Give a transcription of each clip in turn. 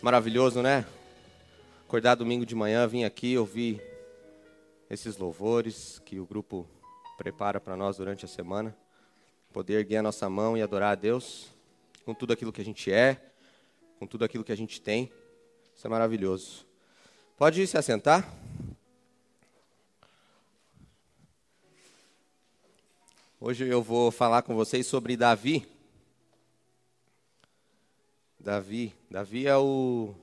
Maravilhoso, né? Acordar domingo de manhã, vim aqui ouvir esses louvores que o grupo prepara para nós durante a semana. Poder erguer a nossa mão e adorar a Deus com tudo aquilo que a gente é, com tudo aquilo que a gente tem. Isso é maravilhoso. Pode se assentar? Hoje eu vou falar com vocês sobre Davi. Davi. Davi é o.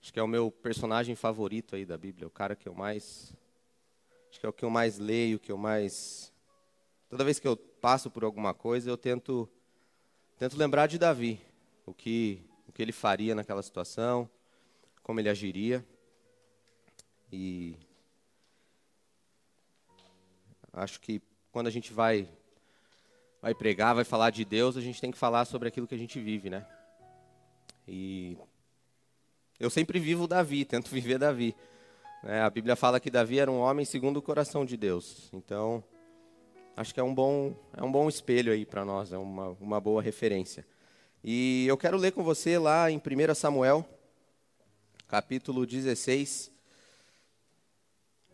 Acho que é o meu personagem favorito aí da Bíblia, o cara que eu mais. Acho que é o que eu mais leio, que eu mais. Toda vez que eu passo por alguma coisa, eu tento, tento lembrar de Davi, o que, o que ele faria naquela situação, como ele agiria. E acho que quando a gente vai vai pregar, vai falar de Deus, a gente tem que falar sobre aquilo que a gente vive, né? E eu sempre vivo Davi, tento viver Davi. É, a Bíblia fala que Davi era um homem segundo o coração de Deus. Então, acho que é um bom, é um bom espelho aí para nós, é uma, uma boa referência. E eu quero ler com você lá em 1 Samuel, capítulo 16.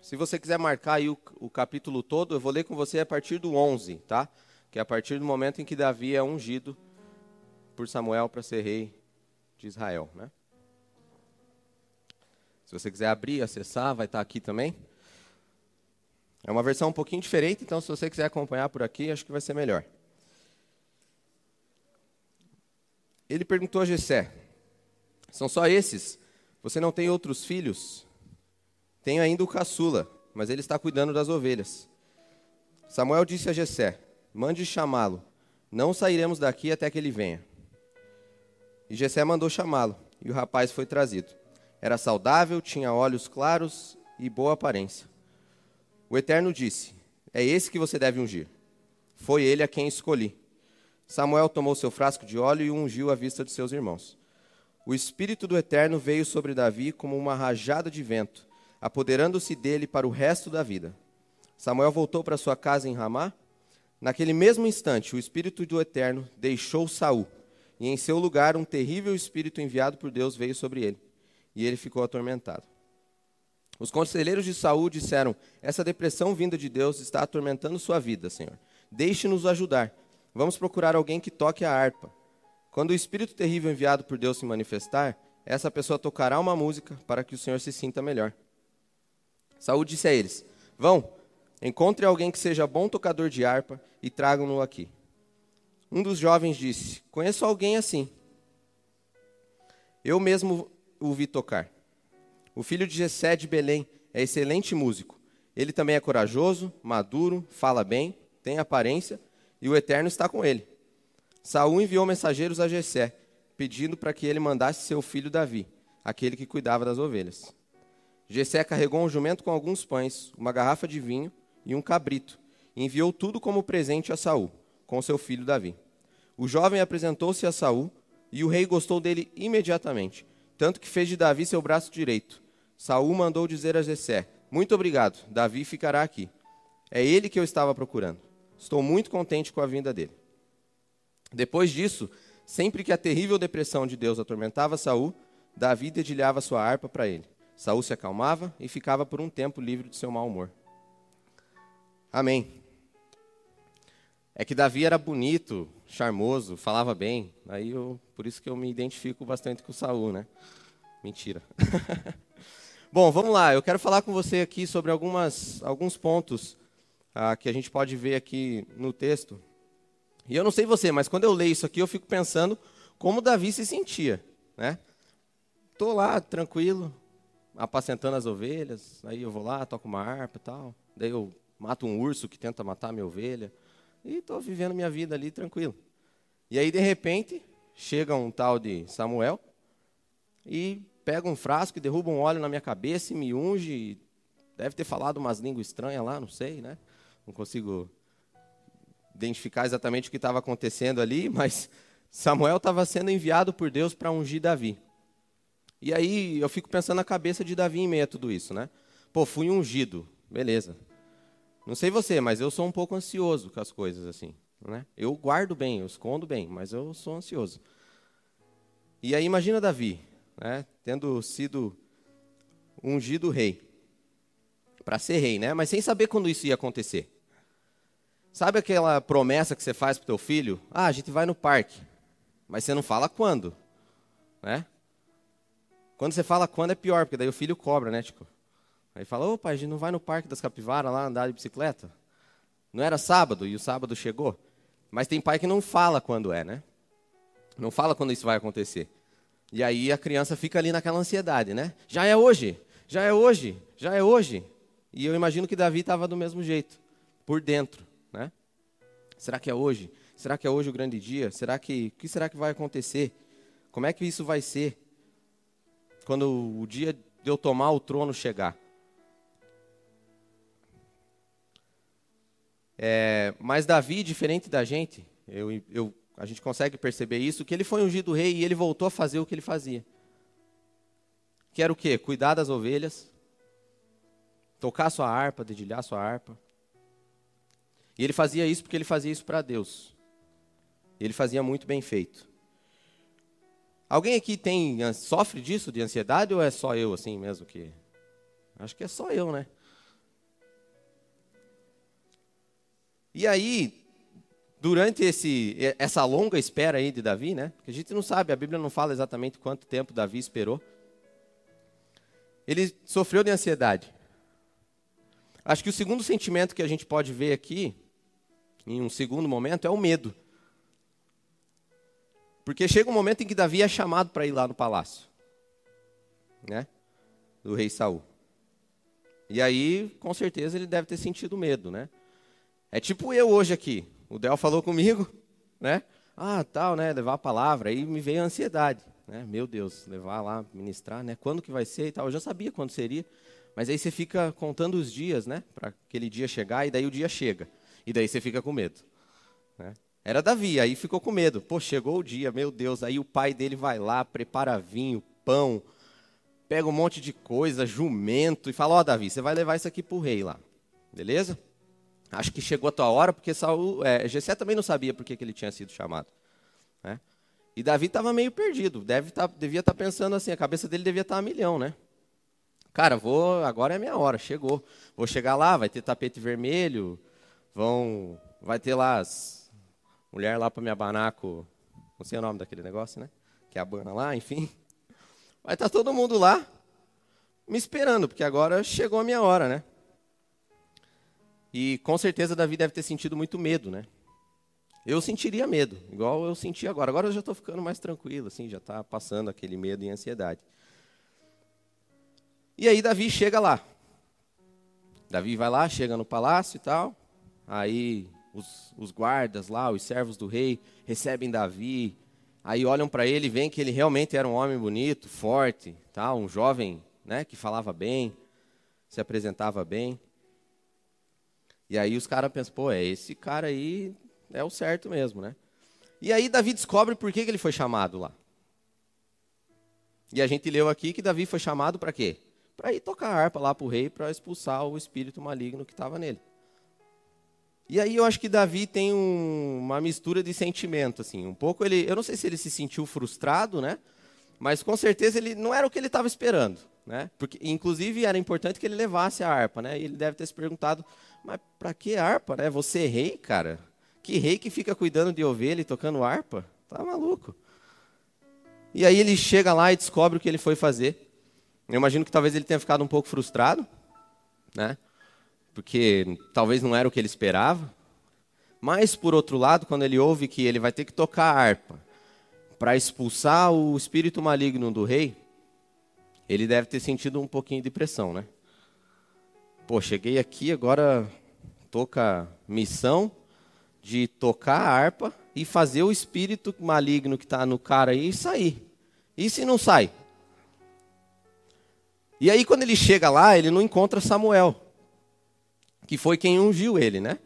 Se você quiser marcar aí o, o capítulo todo, eu vou ler com você a partir do 11, tá? Que é a partir do momento em que Davi é ungido por Samuel para ser rei de Israel. Né? Se você quiser abrir acessar, vai estar aqui também. É uma versão um pouquinho diferente, então se você quiser acompanhar por aqui, acho que vai ser melhor. Ele perguntou a Jessé: São só esses? Você não tem outros filhos? Tenho ainda o caçula, mas ele está cuidando das ovelhas. Samuel disse a Jessé: Mande chamá-lo. Não sairemos daqui até que ele venha. E Jessé mandou chamá-lo, e o rapaz foi trazido. Era saudável, tinha olhos claros e boa aparência. O Eterno disse: É esse que você deve ungir. Foi ele a quem escolhi. Samuel tomou seu frasco de óleo e o ungiu à vista de seus irmãos. O Espírito do Eterno veio sobre Davi como uma rajada de vento, apoderando-se dele para o resto da vida. Samuel voltou para sua casa em Ramá. Naquele mesmo instante, o Espírito do Eterno deixou Saul e em seu lugar um terrível espírito enviado por Deus veio sobre ele, e ele ficou atormentado. Os conselheiros de Saul disseram: Essa depressão vinda de Deus está atormentando sua vida, Senhor. Deixe-nos ajudar. Vamos procurar alguém que toque a harpa. Quando o espírito terrível enviado por Deus se manifestar, essa pessoa tocará uma música para que o Senhor se sinta melhor. Saul disse a eles: Vão, encontre alguém que seja bom tocador de harpa e tragam-no aqui. Um dos jovens disse: Conheço alguém assim. Eu mesmo o vi tocar. O filho de Jessé de Belém é excelente músico. Ele também é corajoso, maduro, fala bem, tem aparência, e o Eterno está com ele. Saul enviou mensageiros a Jessé, pedindo para que ele mandasse seu filho Davi, aquele que cuidava das ovelhas. Jessé carregou um jumento com alguns pães, uma garrafa de vinho e um cabrito, e enviou tudo como presente a Saul com seu filho Davi. O jovem apresentou-se a Saul e o rei gostou dele imediatamente, tanto que fez de Davi seu braço direito. Saul mandou dizer a Jessé: Muito obrigado, Davi ficará aqui. É ele que eu estava procurando. Estou muito contente com a vinda dele. Depois disso, sempre que a terrível depressão de Deus atormentava Saul, Davi dedilhava sua harpa para ele. Saul se acalmava e ficava por um tempo livre de seu mau humor. Amém. É que Davi era bonito, charmoso, falava bem. Aí eu, por isso que eu me identifico bastante com Saul, né? Mentira. Bom, vamos lá. Eu quero falar com você aqui sobre algumas, alguns pontos ah, que a gente pode ver aqui no texto. E eu não sei você, mas quando eu leio isso aqui, eu fico pensando como Davi se sentia, né? Tô lá tranquilo, apacentando as ovelhas. Aí eu vou lá, toco uma harpa e tal. Daí eu mato um urso que tenta matar minha ovelha. E estou vivendo minha vida ali tranquilo. E aí, de repente, chega um tal de Samuel e pega um frasco e derruba um óleo na minha cabeça e me unge. Deve ter falado umas línguas estranhas lá, não sei, né? Não consigo identificar exatamente o que estava acontecendo ali, mas Samuel estava sendo enviado por Deus para ungir Davi. E aí eu fico pensando na cabeça de Davi em meio a tudo isso, né? Pô, fui ungido, beleza. Não sei você, mas eu sou um pouco ansioso com as coisas assim. Né? Eu guardo bem, eu escondo bem, mas eu sou ansioso. E aí imagina Davi, né, tendo sido ungido rei, para ser rei, né? Mas sem saber quando isso ia acontecer. Sabe aquela promessa que você faz para o teu filho? Ah, a gente vai no parque, mas você não fala quando, né? Quando você fala quando é pior, porque daí o filho cobra, né, tipo? Aí fala, ô pai, a gente não vai no Parque das Capivaras lá andar de bicicleta? Não era sábado e o sábado chegou? Mas tem pai que não fala quando é, né? Não fala quando isso vai acontecer. E aí a criança fica ali naquela ansiedade, né? Já é hoje, já é hoje, já é hoje. E eu imagino que Davi estava do mesmo jeito, por dentro, né? Será que é hoje? Será que é hoje o grande dia? Será que o que será que vai acontecer? Como é que isso vai ser quando o dia de eu tomar o trono chegar? É, mas Davi, diferente da gente, eu, eu, a gente consegue perceber isso, que ele foi ungido rei e ele voltou a fazer o que ele fazia. Que era o quê? Cuidar das ovelhas, tocar sua harpa, dedilhar sua harpa. E ele fazia isso porque ele fazia isso para Deus. Ele fazia muito bem feito. Alguém aqui tem sofre disso de ansiedade ou é só eu assim mesmo que? Acho que é só eu, né? E aí, durante esse, essa longa espera aí de Davi, né? Que a gente não sabe, a Bíblia não fala exatamente quanto tempo Davi esperou. Ele sofreu de ansiedade. Acho que o segundo sentimento que a gente pode ver aqui, em um segundo momento, é o medo. Porque chega um momento em que Davi é chamado para ir lá no palácio, né? Do rei Saul. E aí, com certeza, ele deve ter sentido medo, né? É tipo eu hoje aqui. O Del falou comigo, né? Ah, tal, né? Levar a palavra. Aí me veio a ansiedade, né? Meu Deus, levar lá, ministrar, né? Quando que vai ser e tal. Eu já sabia quando seria. Mas aí você fica contando os dias, né? Para aquele dia chegar, e daí o dia chega. E daí você fica com medo. Né? Era Davi, aí ficou com medo. Pô, chegou o dia, meu Deus. Aí o pai dele vai lá, prepara vinho, pão, pega um monte de coisa, jumento, e fala: Ó, oh, Davi, você vai levar isso aqui para o rei lá. Beleza? Acho que chegou a tua hora, porque Saul, é, Gessé também não sabia por que, ele tinha sido chamado. Né? E Davi estava meio perdido, deve tá, devia estar tá pensando assim, a cabeça dele devia estar tá a milhão, né? Cara, vou, agora é minha hora, chegou. Vou chegar lá, vai ter tapete vermelho, vão, vai ter lá as mulher lá para me abanar com, não sei o nome daquele negócio, né? Que é abana lá, enfim. Vai estar tá todo mundo lá me esperando, porque agora chegou a minha hora, né? E com certeza Davi deve ter sentido muito medo, né? Eu sentiria medo, igual eu senti agora. Agora eu já estou ficando mais tranquilo, assim, já está passando aquele medo e ansiedade. E aí Davi chega lá. Davi vai lá, chega no palácio e tal. Aí os, os guardas lá, os servos do rei, recebem Davi. Aí olham para ele e veem que ele realmente era um homem bonito, forte, tal, um jovem né, que falava bem, se apresentava bem. E aí os caras pensam, pô, é esse cara aí é o certo mesmo, né? E aí Davi descobre por que, que ele foi chamado lá. E a gente leu aqui que Davi foi chamado para quê? Para ir tocar harpa lá para o rei, para expulsar o espírito maligno que estava nele. E aí eu acho que Davi tem um, uma mistura de sentimento, assim, um pouco ele, eu não sei se ele se sentiu frustrado, né? Mas com certeza ele não era o que ele estava esperando, né? Porque inclusive era importante que ele levasse a harpa, né? E ele deve ter se perguntado, mas para que harpa, né? Você é rei, cara? Que rei que fica cuidando de ovelha e tocando harpa? Tá maluco. E aí ele chega lá e descobre o que ele foi fazer. Eu imagino que talvez ele tenha ficado um pouco frustrado, né? Porque talvez não era o que ele esperava. Mas por outro lado, quando ele ouve que ele vai ter que tocar harpa para expulsar o espírito maligno do rei, ele deve ter sentido um pouquinho de pressão, né? Pô, cheguei aqui, agora tô com a missão de tocar a harpa e fazer o espírito maligno que está no cara aí sair. E se não sai? E aí, quando ele chega lá, ele não encontra Samuel, que foi quem ungiu ele, né?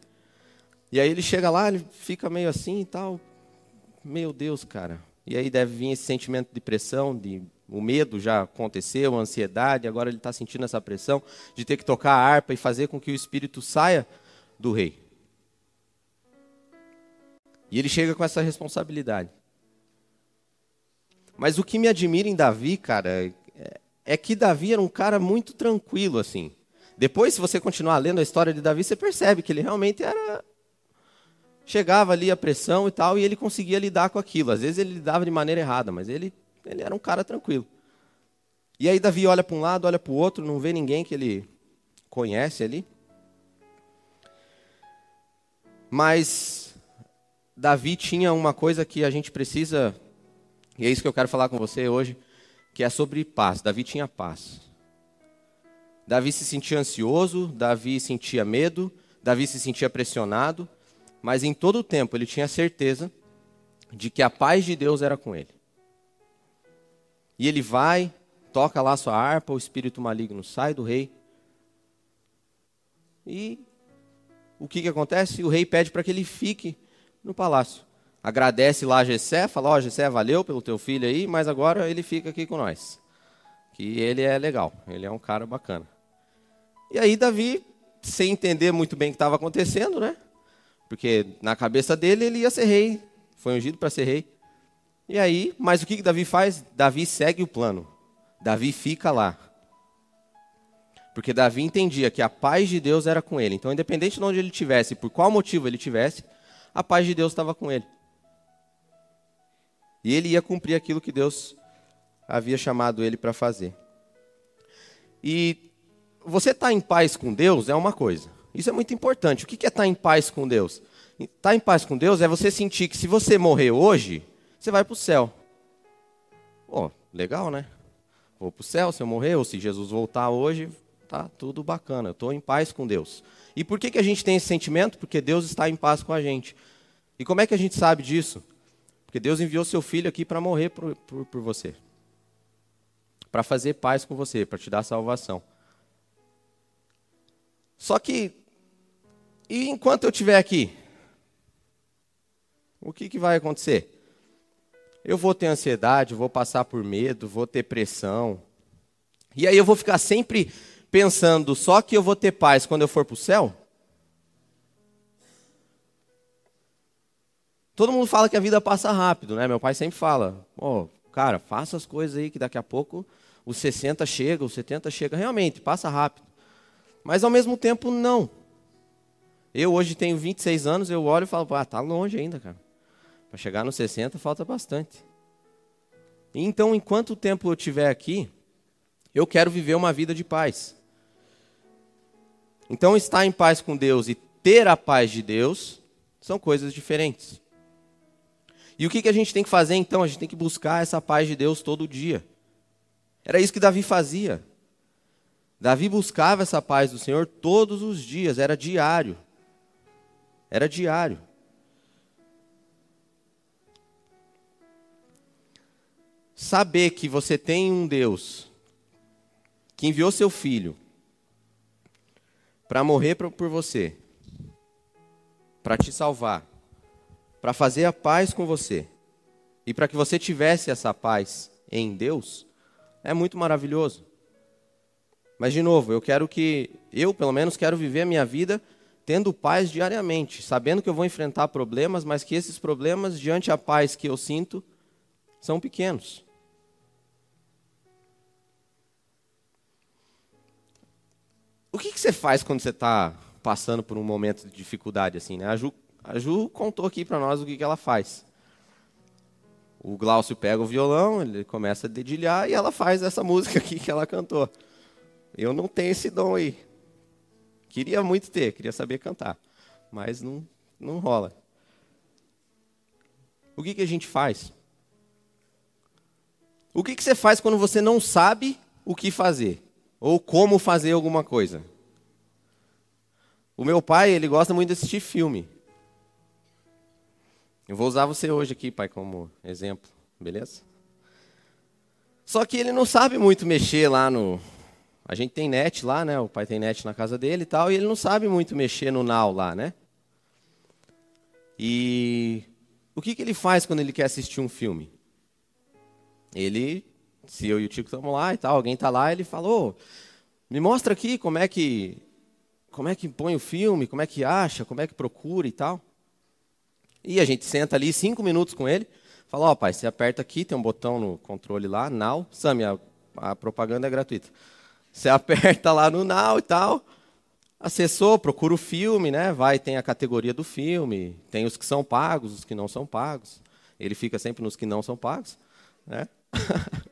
E aí ele chega lá, ele fica meio assim e tal. Meu Deus, cara. E aí deve vir esse sentimento de pressão, de o medo já aconteceu, a ansiedade, agora ele está sentindo essa pressão de ter que tocar a harpa e fazer com que o espírito saia do rei. E ele chega com essa responsabilidade. Mas o que me admira em Davi, cara, é, é que Davi era um cara muito tranquilo, assim. Depois, se você continuar lendo a história de Davi, você percebe que ele realmente era. Chegava ali a pressão e tal, e ele conseguia lidar com aquilo. Às vezes ele lidava de maneira errada, mas ele, ele era um cara tranquilo. E aí Davi olha para um lado, olha para o outro, não vê ninguém que ele conhece ali. Mas Davi tinha uma coisa que a gente precisa, e é isso que eu quero falar com você hoje, que é sobre paz. Davi tinha paz. Davi se sentia ansioso, Davi sentia medo, Davi se sentia pressionado, mas em todo o tempo ele tinha certeza de que a paz de Deus era com ele. E ele vai, toca lá sua harpa, o espírito maligno sai do rei. E o que, que acontece? O rei pede para que ele fique no palácio. Agradece lá a Gessé, fala, ó, oh, Gessé, valeu pelo teu filho aí, mas agora ele fica aqui com nós. Que ele é legal, ele é um cara bacana. E aí Davi, sem entender muito bem o que estava acontecendo, né? Porque na cabeça dele ele ia ser rei, foi ungido para ser rei. E aí, mas o que, que Davi faz? Davi segue o plano. Davi fica lá. Porque Davi entendia que a paz de Deus era com ele. Então, independente de onde ele estivesse, por qual motivo ele estivesse, a paz de Deus estava com ele. E ele ia cumprir aquilo que Deus havia chamado ele para fazer. E você estar tá em paz com Deus é uma coisa. Isso é muito importante. O que é estar tá em paz com Deus? Estar tá em paz com Deus é você sentir que se você morrer hoje, você vai para o céu. Pô, legal, né? Vou para o céu se eu morrer, ou se Jesus voltar hoje, tá tudo bacana, eu estou em paz com Deus. E por que, que a gente tem esse sentimento? Porque Deus está em paz com a gente. E como é que a gente sabe disso? Porque Deus enviou seu filho aqui para morrer por, por, por você. Para fazer paz com você, para te dar salvação. Só que, e enquanto eu estiver aqui, o que, que vai acontecer? Eu vou ter ansiedade, vou passar por medo, vou ter pressão. E aí eu vou ficar sempre pensando só que eu vou ter paz quando eu for para o céu? Todo mundo fala que a vida passa rápido, né? Meu pai sempre fala: oh, cara, faça as coisas aí que daqui a pouco os 60 chega, os 70 chega. Realmente, passa rápido. Mas ao mesmo tempo, não. Eu hoje tenho 26 anos, eu olho e falo: ah, tá longe ainda, cara. Para chegar nos 60 falta bastante. Então, enquanto tempo eu estiver aqui, eu quero viver uma vida de paz. Então, estar em paz com Deus e ter a paz de Deus são coisas diferentes. E o que, que a gente tem que fazer então? A gente tem que buscar essa paz de Deus todo dia. Era isso que Davi fazia. Davi buscava essa paz do Senhor todos os dias, era diário. Era diário. Saber que você tem um Deus que enviou seu filho para morrer por você, para te salvar, para fazer a paz com você e para que você tivesse essa paz em Deus, é muito maravilhoso. Mas de novo, eu quero que eu, pelo menos, quero viver a minha vida tendo paz diariamente, sabendo que eu vou enfrentar problemas, mas que esses problemas diante a paz que eu sinto são pequenos. O que, que você faz quando você está passando por um momento de dificuldade assim, né? A Ju, a Ju contou aqui para nós o que, que ela faz. O Glaucio pega o violão, ele começa a dedilhar e ela faz essa música aqui que ela cantou. Eu não tenho esse dom aí. Queria muito ter, queria saber cantar, mas não, não rola. O que, que a gente faz? O que, que você faz quando você não sabe o que fazer? Ou como fazer alguma coisa? O meu pai, ele gosta muito de assistir filme. Eu vou usar você hoje aqui, pai, como exemplo, beleza? Só que ele não sabe muito mexer lá no. A gente tem net lá, né? O pai tem net na casa dele e tal, e ele não sabe muito mexer no Now lá, né? E o que, que ele faz quando ele quer assistir um filme? Ele, se eu e o Tico estamos lá e tal, alguém está lá, ele falou: me mostra aqui como é que como é que põe o filme, como é que acha, como é que procura e tal. E a gente senta ali cinco minutos com ele, Fala, ó, oh, pai, você aperta aqui, tem um botão no controle lá, now. Sami, a, a propaganda é gratuita. Você aperta lá no now e tal. Acessou, procura o filme, né? Vai, tem a categoria do filme, tem os que são pagos, os que não são pagos. Ele fica sempre nos que não são pagos, né?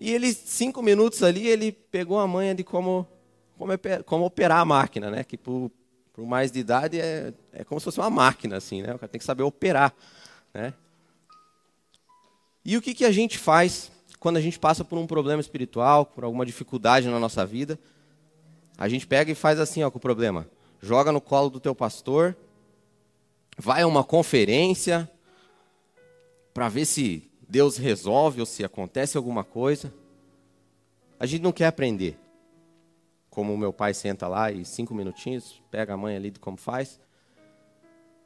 e ele, cinco minutos ali, ele pegou a manha de como, como, como operar a máquina, né? Que por, por mais de idade é, é como se fosse uma máquina, assim, né? O cara tem que saber operar, né? E o que, que a gente faz quando a gente passa por um problema espiritual, por alguma dificuldade na nossa vida? A gente pega e faz assim ó, com o problema. Joga no colo do teu pastor, vai a uma conferência para ver se Deus resolve ou se acontece alguma coisa. A gente não quer aprender. Como o meu pai senta lá e cinco minutinhos, pega a mãe ali de como faz.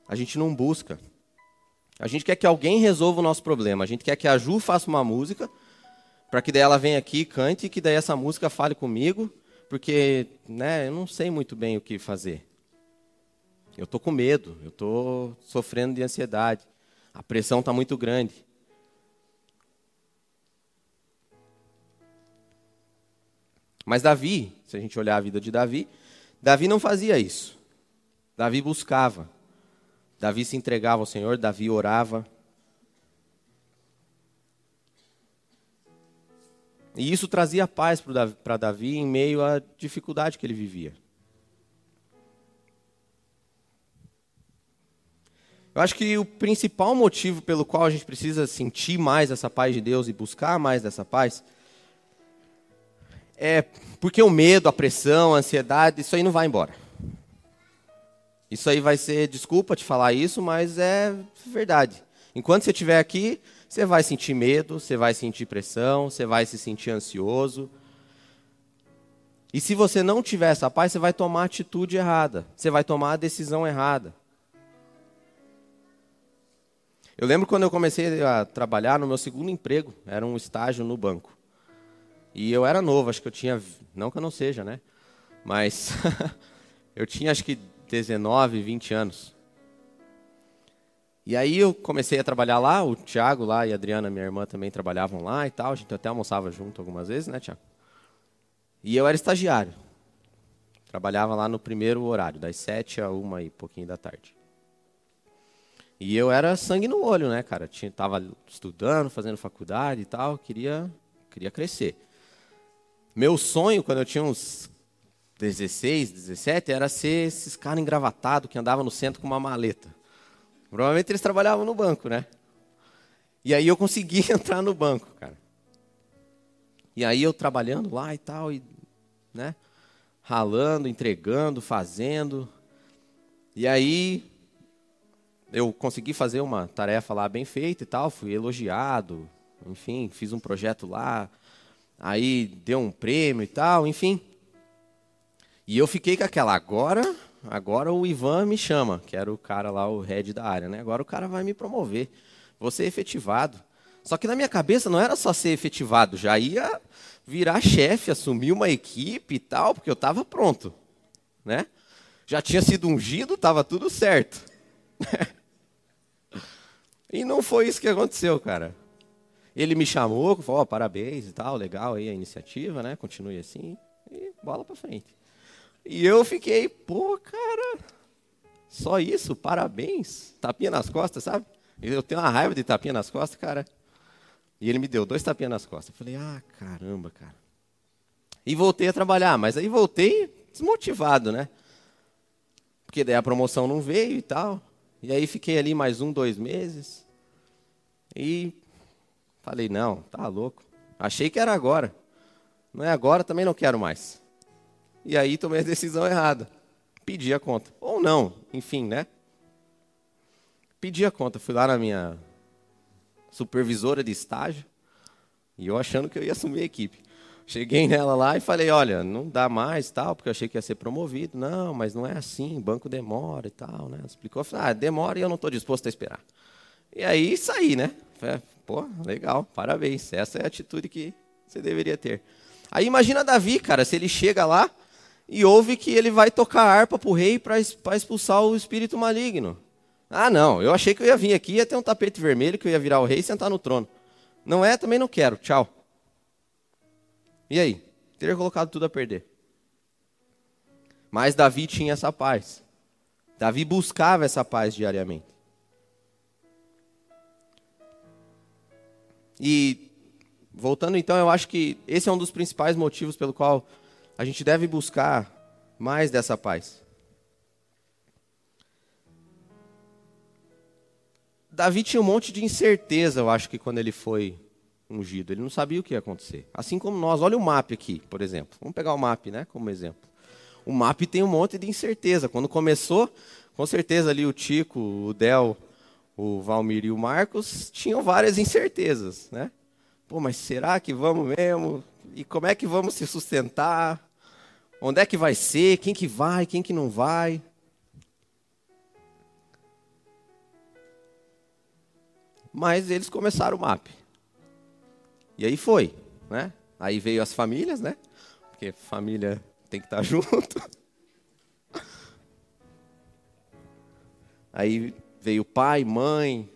A gente não busca. A gente quer que alguém resolva o nosso problema. A gente quer que a Ju faça uma música, para que daí ela venha aqui cante, e que daí essa música fale comigo, porque né, eu não sei muito bem o que fazer. Eu estou com medo, eu estou sofrendo de ansiedade, a pressão está muito grande. Mas Davi, se a gente olhar a vida de Davi, Davi não fazia isso. Davi buscava. Davi se entregava ao Senhor, Davi orava, E isso trazia paz para Davi em meio à dificuldade que ele vivia. Eu acho que o principal motivo pelo qual a gente precisa sentir mais essa paz de Deus e buscar mais dessa paz é porque o medo, a pressão, a ansiedade, isso aí não vai embora. Isso aí vai ser desculpa te falar isso, mas é verdade. Enquanto você estiver aqui, você vai sentir medo, você vai sentir pressão, você vai se sentir ansioso. E se você não tiver essa paz, você vai tomar a atitude errada, você vai tomar a decisão errada. Eu lembro quando eu comecei a trabalhar no meu segundo emprego, era um estágio no banco. E eu era novo, acho que eu tinha, não que eu não seja, né? Mas eu tinha acho que 19, 20 anos. E aí eu comecei a trabalhar lá, o Thiago lá e a Adriana, minha irmã, também trabalhavam lá e tal. A gente até almoçava junto algumas vezes, né, Thiago? E eu era estagiário. Trabalhava lá no primeiro horário, das sete a uma e pouquinho da tarde. E eu era sangue no olho, né, cara? Tinha, tava estudando, fazendo faculdade e tal, queria, queria crescer. Meu sonho, quando eu tinha uns 16, 17, era ser esses caras engravatados que andavam no centro com uma maleta. Provavelmente eles trabalhavam no banco, né? E aí eu consegui entrar no banco, cara. E aí eu trabalhando lá e tal, e, né? Ralando, entregando, fazendo. E aí eu consegui fazer uma tarefa lá bem feita e tal, fui elogiado, enfim, fiz um projeto lá, aí deu um prêmio e tal, enfim. E eu fiquei com aquela, agora agora o Ivan me chama, que era o cara lá, o head da área, né? Agora o cara vai me promover, vou ser efetivado. Só que na minha cabeça não era só ser efetivado, já ia virar chefe, assumir uma equipe e tal, porque eu estava pronto, né? Já tinha sido ungido, estava tudo certo. e não foi isso que aconteceu, cara. Ele me chamou, falou, oh, parabéns e tal, legal aí a iniciativa, né? Continue assim e bola para frente. E eu fiquei, pô, cara, só isso, parabéns. Tapinha nas costas, sabe? Eu tenho uma raiva de tapinha nas costas, cara. E ele me deu dois tapinhas nas costas. Eu falei, ah, caramba, cara. E voltei a trabalhar, mas aí voltei desmotivado, né? Porque daí a promoção não veio e tal. E aí fiquei ali mais um, dois meses. E falei, não, tá louco. Achei que era agora. Não é agora, também não quero mais. E aí tomei a decisão errada. Pedi a conta. Ou não, enfim, né? Pedi a conta. Fui lá na minha supervisora de estágio. E eu achando que eu ia assumir a equipe. Cheguei nela lá e falei, olha, não dá mais tal, porque eu achei que ia ser promovido. Não, mas não é assim, banco demora e tal, né? Explicou, falei, ah, demora e eu não estou disposto a esperar. E aí saí, né? Pô, legal, parabéns. Essa é a atitude que você deveria ter. Aí imagina Davi, cara, se ele chega lá, e ouve que ele vai tocar harpa para o rei para expulsar o espírito maligno. Ah, não, eu achei que eu ia vir aqui, ia ter um tapete vermelho, que eu ia virar o rei e sentar no trono. Não é, também não quero, tchau. E aí? Teria colocado tudo a perder. Mas Davi tinha essa paz. Davi buscava essa paz diariamente. E voltando então, eu acho que esse é um dos principais motivos pelo qual a gente deve buscar mais dessa paz. Davi tinha um monte de incerteza, eu acho que quando ele foi ungido, ele não sabia o que ia acontecer. Assim como nós, olha o mapa aqui, por exemplo. Vamos pegar o mapa, né, como exemplo. O mapa tem um monte de incerteza. Quando começou, com certeza ali o Tico, o Del, o Valmir e o Marcos tinham várias incertezas, né? Pô, mas será que vamos mesmo? E como é que vamos se sustentar? Onde é que vai ser? Quem que vai? Quem que não vai? Mas eles começaram o MAP. E aí foi, né? Aí veio as famílias, né? Porque família tem que estar junto. Aí veio pai, mãe,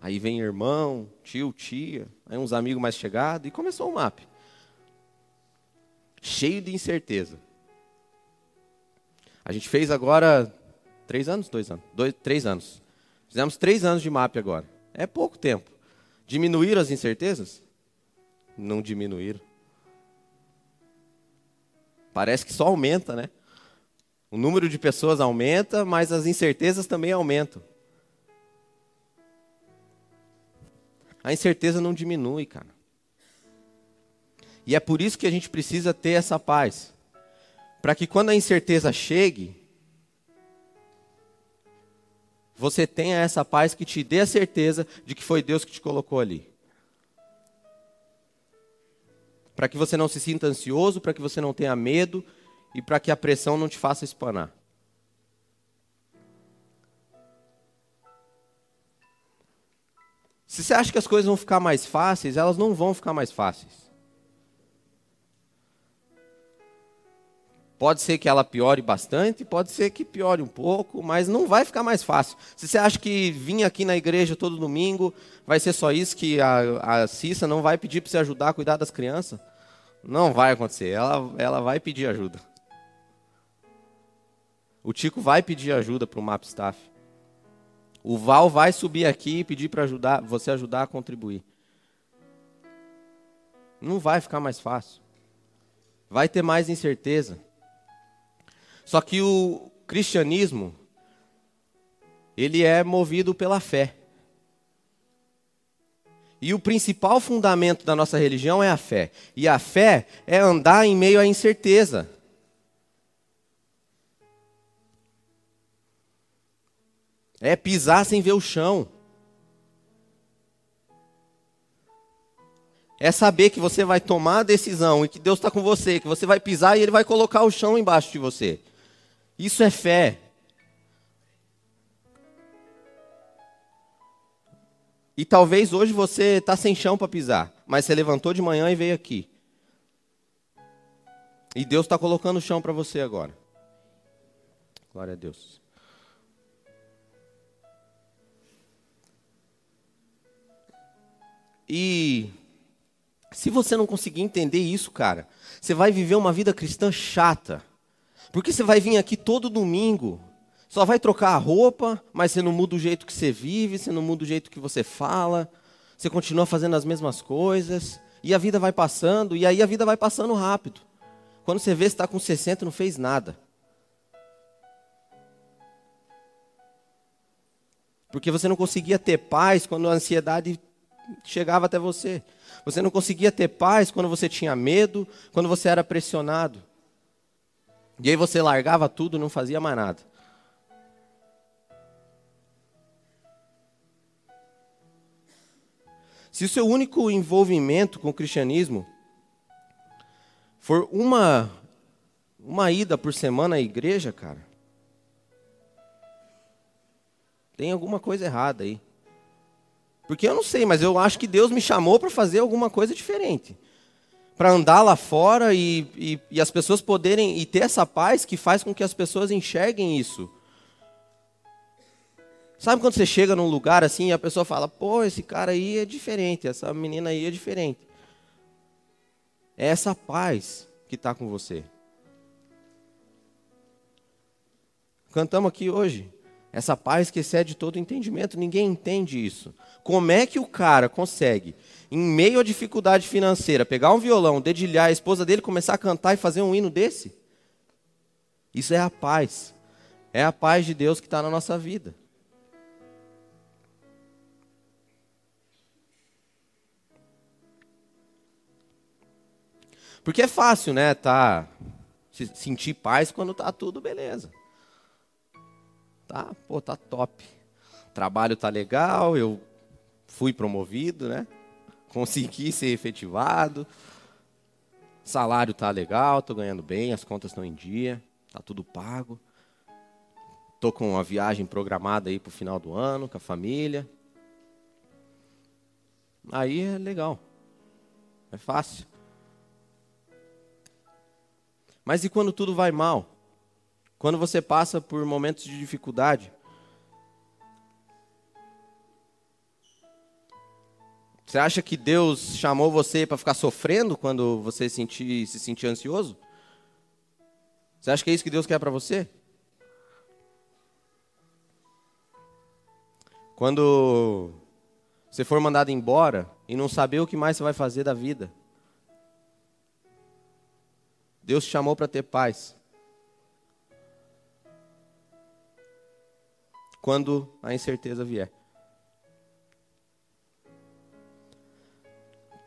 aí vem irmão, tio, tia, aí uns amigos mais chegados e começou o MAP. Cheio de incerteza. A gente fez agora três anos, dois anos, dois, três anos. Fizemos três anos de MAP agora. É pouco tempo. Diminuíram as incertezas? Não diminuíram. Parece que só aumenta, né? O número de pessoas aumenta, mas as incertezas também aumentam. A incerteza não diminui, cara. E é por isso que a gente precisa ter essa paz. Para que quando a incerteza chegue, você tenha essa paz que te dê a certeza de que foi Deus que te colocou ali. Para que você não se sinta ansioso, para que você não tenha medo e para que a pressão não te faça espanar. Se você acha que as coisas vão ficar mais fáceis, elas não vão ficar mais fáceis. Pode ser que ela piore bastante, pode ser que piore um pouco, mas não vai ficar mais fácil. Se você acha que vir aqui na igreja todo domingo vai ser só isso, que a, a Cissa não vai pedir para você ajudar a cuidar das crianças, não vai acontecer. Ela, ela vai pedir ajuda. O Tico vai pedir ajuda para o MAP Staff. O Val vai subir aqui e pedir para ajudar, você ajudar a contribuir. Não vai ficar mais fácil. Vai ter mais incerteza. Só que o cristianismo, ele é movido pela fé. E o principal fundamento da nossa religião é a fé. E a fé é andar em meio à incerteza. É pisar sem ver o chão. É saber que você vai tomar a decisão e que Deus está com você, que você vai pisar e Ele vai colocar o chão embaixo de você. Isso é fé. E talvez hoje você está sem chão para pisar, mas você levantou de manhã e veio aqui. E Deus está colocando o chão para você agora. Glória a Deus. E se você não conseguir entender isso, cara, você vai viver uma vida cristã chata. Porque você vai vir aqui todo domingo, só vai trocar a roupa, mas você não muda o jeito que você vive, você não muda o jeito que você fala, você continua fazendo as mesmas coisas, e a vida vai passando, e aí a vida vai passando rápido. Quando você vê, você está com 60 não fez nada. Porque você não conseguia ter paz quando a ansiedade chegava até você. Você não conseguia ter paz quando você tinha medo, quando você era pressionado. E aí você largava tudo, não fazia mais nada. Se o seu único envolvimento com o cristianismo for uma uma ida por semana à igreja, cara, tem alguma coisa errada aí. Porque eu não sei, mas eu acho que Deus me chamou para fazer alguma coisa diferente para andar lá fora e, e, e, as pessoas poderem e ter essa paz que faz com que as pessoas enxerguem isso. Sabe quando você chega num lugar assim e a pessoa fala: pô, esse cara aí é diferente, essa menina aí é diferente. É essa paz que está com você. Cantamos aqui hoje. Essa paz que excede todo entendimento, ninguém entende isso. Como é que o cara consegue, em meio à dificuldade financeira, pegar um violão, dedilhar a esposa dele, começar a cantar e fazer um hino desse? Isso é a paz. É a paz de Deus que está na nossa vida. Porque é fácil, né, tá, sentir paz quando tá tudo beleza. Tá, pô, tá top. trabalho tá legal, eu fui promovido, né? Consegui ser efetivado. Salário tá legal, tô ganhando bem, as contas estão em dia, tá tudo pago. Tô com uma viagem programada aí pro final do ano com a família. Aí é legal. É fácil. Mas e quando tudo vai mal? Quando você passa por momentos de dificuldade? Você acha que Deus chamou você para ficar sofrendo quando você sentir, se sentir ansioso? Você acha que é isso que Deus quer para você? Quando você for mandado embora e não saber o que mais você vai fazer da vida. Deus te chamou para ter paz. Quando a incerteza vier.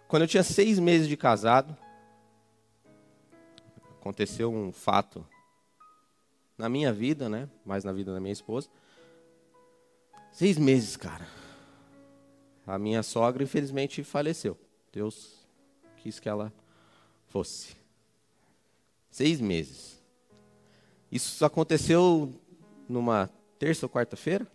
Quando eu tinha seis meses de casado, aconteceu um fato na minha vida, né? Mais na vida da minha esposa. Seis meses, cara. A minha sogra, infelizmente, faleceu. Deus quis que ela fosse. Seis meses. Isso aconteceu numa terça ou quarta-feira.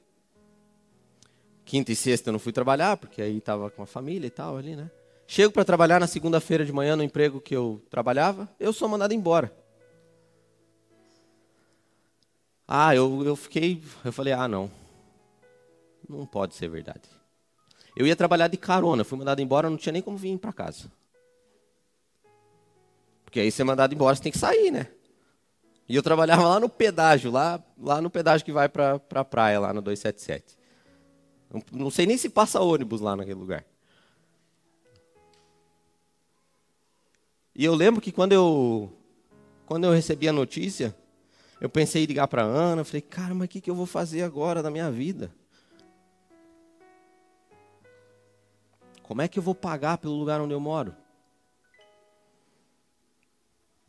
Quinta e sexta eu não fui trabalhar, porque aí estava com a família e tal ali, né? Chego para trabalhar na segunda-feira de manhã no emprego que eu trabalhava, eu sou mandado embora. Ah, eu, eu fiquei, eu falei, ah, não. Não pode ser verdade. Eu ia trabalhar de carona, fui mandado embora, não tinha nem como vir para casa. Porque aí você é mandado embora, você tem que sair, né? E eu trabalhava lá no pedágio, lá, lá no pedágio que vai para a praia, lá no 277. Não, não sei nem se passa ônibus lá naquele lugar. E eu lembro que quando eu, quando eu recebi a notícia, eu pensei em ligar para a Ana, falei, cara, mas o que, que eu vou fazer agora na minha vida? Como é que eu vou pagar pelo lugar onde eu moro?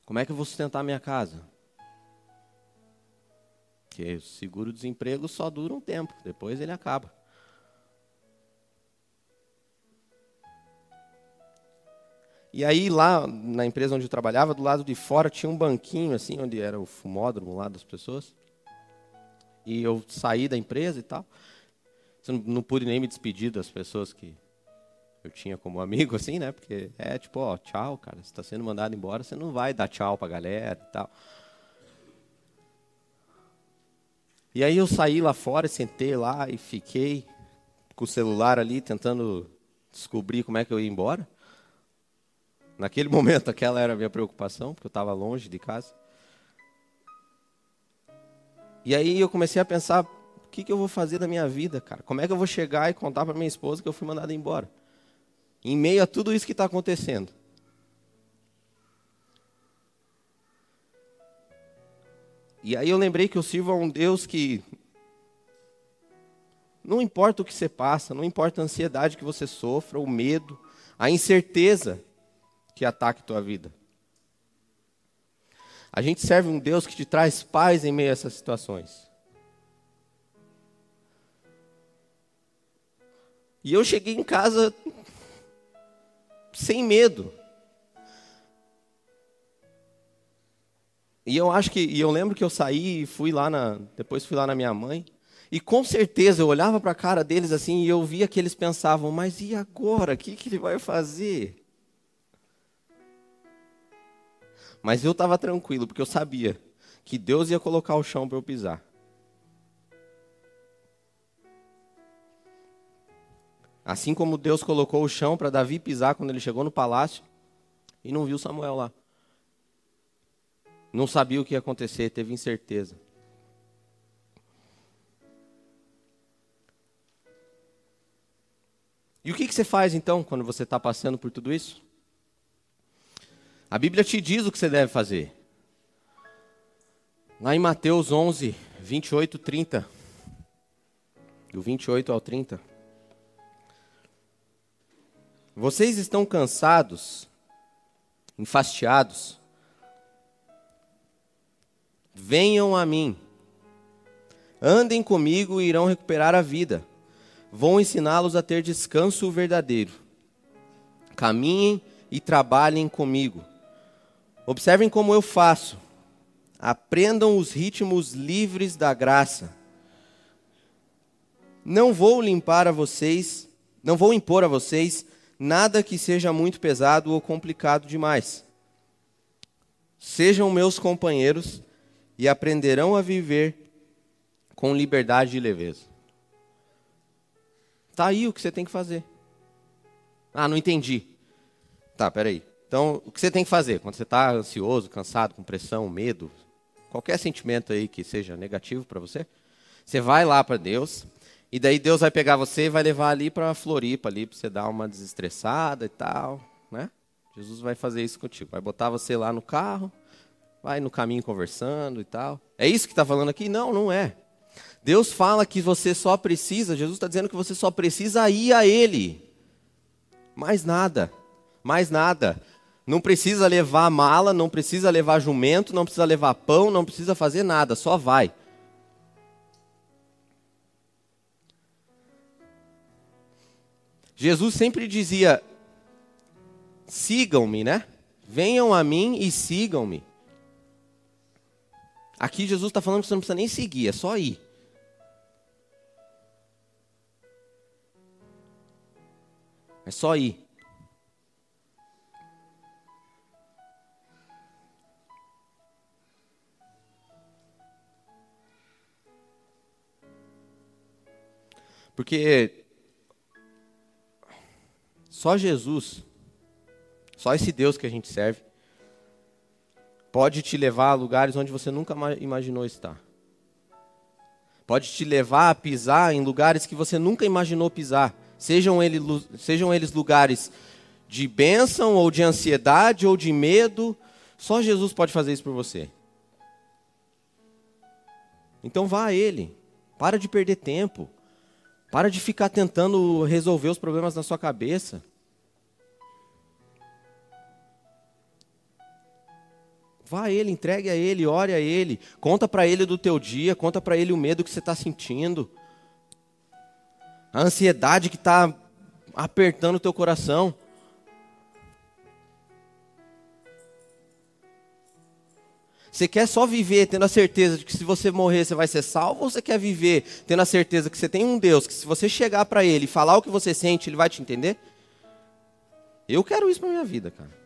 Como é que eu vou sustentar minha casa? Porque o seguro-desemprego só dura um tempo, depois ele acaba. E aí lá na empresa onde eu trabalhava, do lado de fora tinha um banquinho assim, onde era o fumódromo lá das pessoas. E eu saí da empresa e tal. Não, pude nem me despedir das pessoas que eu tinha como amigo, assim, né? Porque é tipo, ó, tchau, cara, você está sendo mandado embora, você não vai dar tchau pra galera e tal. E aí eu saí lá fora, sentei lá e fiquei com o celular ali tentando descobrir como é que eu ia embora. Naquele momento, aquela era a minha preocupação, porque eu estava longe de casa. E aí eu comecei a pensar, o que, que eu vou fazer da minha vida, cara? Como é que eu vou chegar e contar para minha esposa que eu fui mandado embora? em meio a tudo isso que está acontecendo. E aí eu lembrei que eu sirvo a um Deus que não importa o que você passa, não importa a ansiedade que você sofra, o medo, a incerteza que ataque tua vida. A gente serve um Deus que te traz paz em meio a essas situações. E eu cheguei em casa sem medo. E eu acho que, e eu lembro que eu saí e fui lá na, depois fui lá na minha mãe, e com certeza eu olhava para a cara deles assim e eu via que eles pensavam, mas e agora? O que, que ele vai fazer? Mas eu estava tranquilo, porque eu sabia que Deus ia colocar o chão para eu pisar. Assim como Deus colocou o chão para Davi pisar quando ele chegou no palácio e não viu Samuel lá. Não sabia o que ia acontecer, teve incerteza. E o que, que você faz então quando você está passando por tudo isso? A Bíblia te diz o que você deve fazer. Lá em Mateus 11, 28, 30. Do 28 ao 30. Vocês estão cansados, enfastiados? Venham a mim. Andem comigo e irão recuperar a vida. Vou ensiná-los a ter descanso verdadeiro. Caminhem e trabalhem comigo. Observem como eu faço. Aprendam os ritmos livres da graça. Não vou limpar a vocês, não vou impor a vocês nada que seja muito pesado ou complicado demais. Sejam meus companheiros e aprenderão a viver com liberdade e leveza. Tá aí o que você tem que fazer. Ah, não entendi. Tá, peraí. Então, o que você tem que fazer quando você está ansioso, cansado, com pressão, medo, qualquer sentimento aí que seja negativo para você, você vai lá para Deus e daí Deus vai pegar você e vai levar ali para Floripa ali para você dar uma desestressada e tal, né? Jesus vai fazer isso contigo, vai botar você lá no carro, vai no caminho conversando e tal. É isso que está falando aqui? Não, não é. Deus fala que você só precisa, Jesus está dizendo que você só precisa ir a Ele. Mais nada, mais nada. Não precisa levar mala, não precisa levar jumento, não precisa levar pão, não precisa fazer nada, só vai. Jesus sempre dizia: sigam-me, né? Venham a mim e sigam-me. Aqui Jesus está falando que você não precisa nem seguir, é só ir. É só ir. Porque só Jesus, só esse Deus que a gente serve, pode te levar a lugares onde você nunca imaginou estar. Pode te levar a pisar em lugares que você nunca imaginou pisar. Sejam, ele, sejam eles lugares de bênção, ou de ansiedade, ou de medo. Só Jesus pode fazer isso por você. Então vá a Ele. Para de perder tempo. Para de ficar tentando resolver os problemas na sua cabeça. Vá a Ele, entregue a Ele, ore a Ele, conta para Ele do teu dia, conta para Ele o medo que você está sentindo, a ansiedade que está apertando o teu coração. Você quer só viver tendo a certeza de que se você morrer você vai ser salvo, ou você quer viver tendo a certeza que você tem um Deus, que se você chegar para Ele e falar o que você sente, Ele vai te entender? Eu quero isso para minha vida, cara.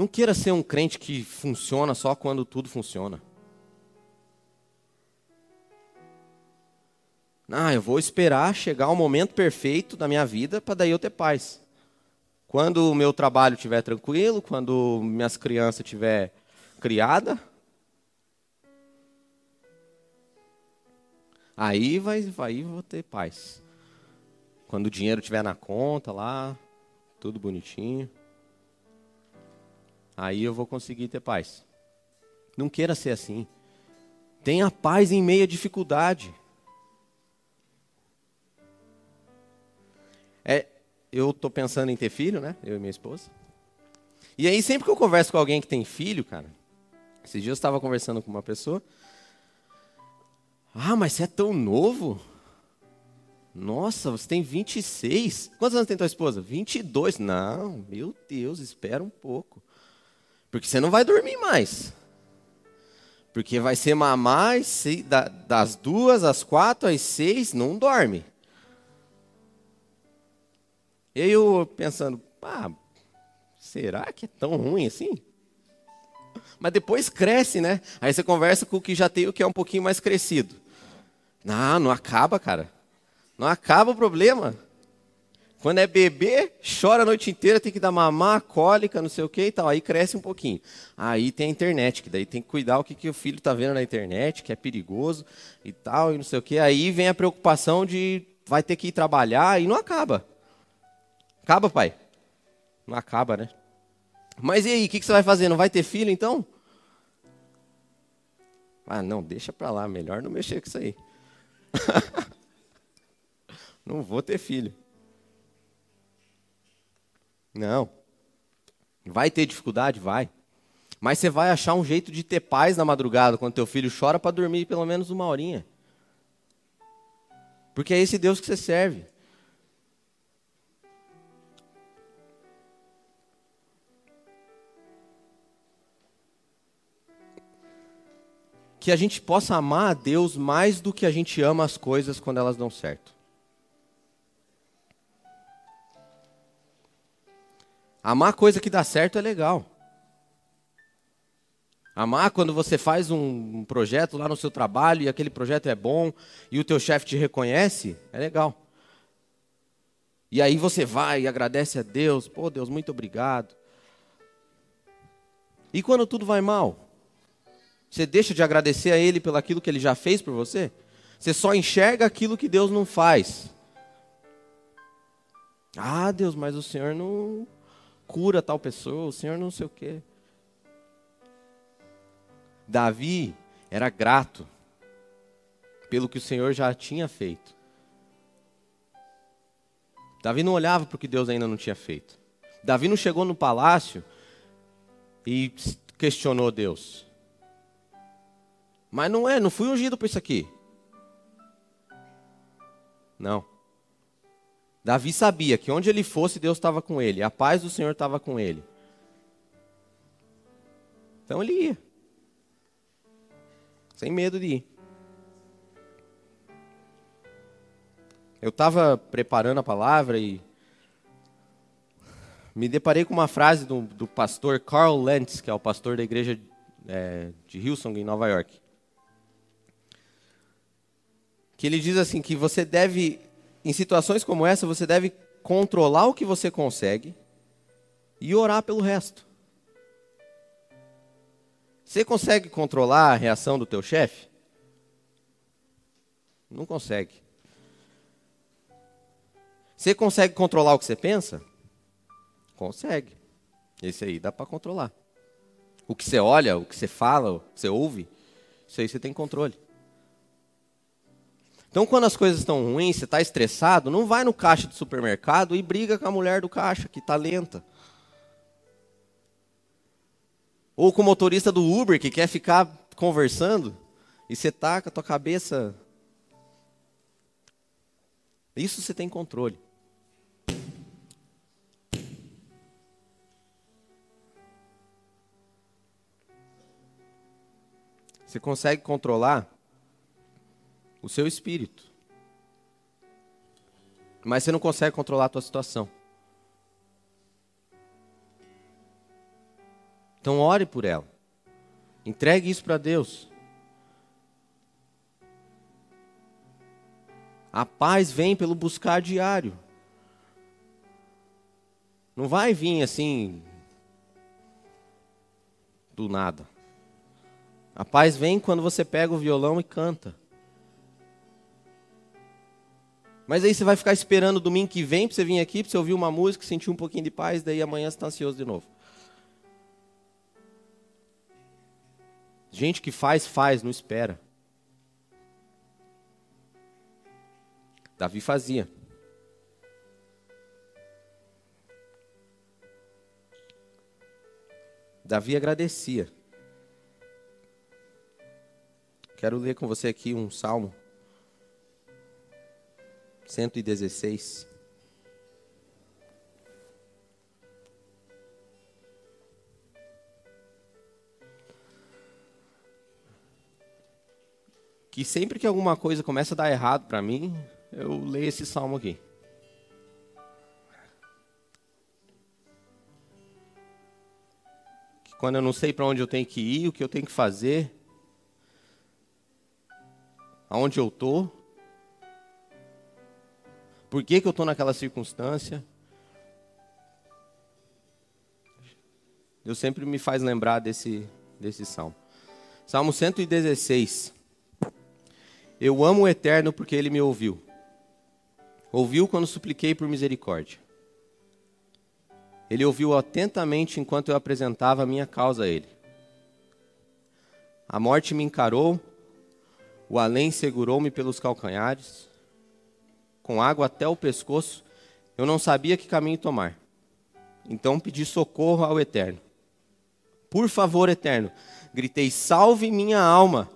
Não queira ser um crente que funciona só quando tudo funciona. Ah, eu vou esperar chegar o momento perfeito da minha vida para daí eu ter paz. Quando o meu trabalho estiver tranquilo, quando minhas crianças estiver criada, aí vai, vai vou ter paz. Quando o dinheiro estiver na conta lá, tudo bonitinho. Aí eu vou conseguir ter paz. Não queira ser assim. Tenha paz em meio à dificuldade. É, eu estou pensando em ter filho, né? Eu e minha esposa. E aí, sempre que eu converso com alguém que tem filho, cara, esses dias eu estava conversando com uma pessoa. Ah, mas você é tão novo? Nossa, você tem 26. Quantos anos tem tua esposa? 22. Não, meu Deus, espera um pouco. Porque você não vai dormir mais. Porque vai ser mamar das duas às quatro às seis, não dorme. Eu pensando, será que é tão ruim assim? Mas depois cresce, né? Aí você conversa com o que já tem o que é um pouquinho mais crescido. Não, não acaba, cara. Não acaba o problema. Quando é bebê, chora a noite inteira, tem que dar mamar, cólica, não sei o que e tal. Aí cresce um pouquinho. Aí tem a internet, que daí tem que cuidar o que, que o filho está vendo na internet, que é perigoso e tal, e não sei o que. Aí vem a preocupação de vai ter que ir trabalhar e não acaba. Acaba, pai? Não acaba, né? Mas e aí, o que, que você vai fazer? Não vai ter filho então? Ah, não, deixa para lá, melhor não mexer com isso aí. não vou ter filho. Não. Vai ter dificuldade? Vai. Mas você vai achar um jeito de ter paz na madrugada quando teu filho chora para dormir pelo menos uma horinha. Porque é esse Deus que você serve. Que a gente possa amar a Deus mais do que a gente ama as coisas quando elas dão certo. Amar coisa que dá certo é legal. Amar quando você faz um projeto lá no seu trabalho e aquele projeto é bom e o teu chefe te reconhece, é legal. E aí você vai e agradece a Deus, pô Deus, muito obrigado. E quando tudo vai mal? Você deixa de agradecer a Ele pelo aquilo que Ele já fez por você? Você só enxerga aquilo que Deus não faz. Ah, Deus, mas o Senhor não cura tal pessoa, o Senhor não sei o quê. Davi era grato pelo que o Senhor já tinha feito. Davi não olhava para o que Deus ainda não tinha feito. Davi não chegou no palácio e questionou Deus. Mas não é, não fui ungido por isso aqui. Não. Davi sabia que onde ele fosse, Deus estava com ele, a paz do Senhor estava com ele. Então ele ia, sem medo de ir. Eu estava preparando a palavra e me deparei com uma frase do, do pastor Carl Lentz, que é o pastor da igreja é, de Hillsong, em Nova York. Que ele diz assim: que você deve em situações como essa, você deve controlar o que você consegue e orar pelo resto. Você consegue controlar a reação do teu chefe? Não consegue. Você consegue controlar o que você pensa? Consegue. Esse aí dá para controlar. O que você olha, o que você fala, o que você ouve, isso aí você tem controle. Então, quando as coisas estão ruins, você está estressado, não vai no caixa do supermercado e briga com a mulher do caixa, que está lenta. Ou com o motorista do Uber, que quer ficar conversando, e você está com a tua cabeça... Isso você tem controle. Você consegue controlar o seu espírito. Mas você não consegue controlar a tua situação. Então ore por ela. Entregue isso para Deus. A paz vem pelo buscar diário. Não vai vir assim do nada. A paz vem quando você pega o violão e canta. Mas aí você vai ficar esperando domingo que vem para você vir aqui, para você ouvir uma música, sentir um pouquinho de paz, daí amanhã você está ansioso de novo. Gente que faz, faz, não espera. Davi fazia. Davi agradecia. Quero ler com você aqui um salmo 116. Que sempre que alguma coisa começa a dar errado para mim, eu leio esse salmo aqui. quando eu não sei para onde eu tenho que ir, o que eu tenho que fazer, aonde eu estou, por que, que eu estou naquela circunstância. Deus sempre me faz lembrar desse, desse salmo. Salmo 116. Eu amo o Eterno porque ele me ouviu. Ouviu quando supliquei por misericórdia. Ele ouviu atentamente enquanto eu apresentava a minha causa a ele. A morte me encarou, o além segurou-me pelos calcanhares, com água até o pescoço, eu não sabia que caminho tomar. Então pedi socorro ao Eterno. Por favor, Eterno, gritei: salve minha alma.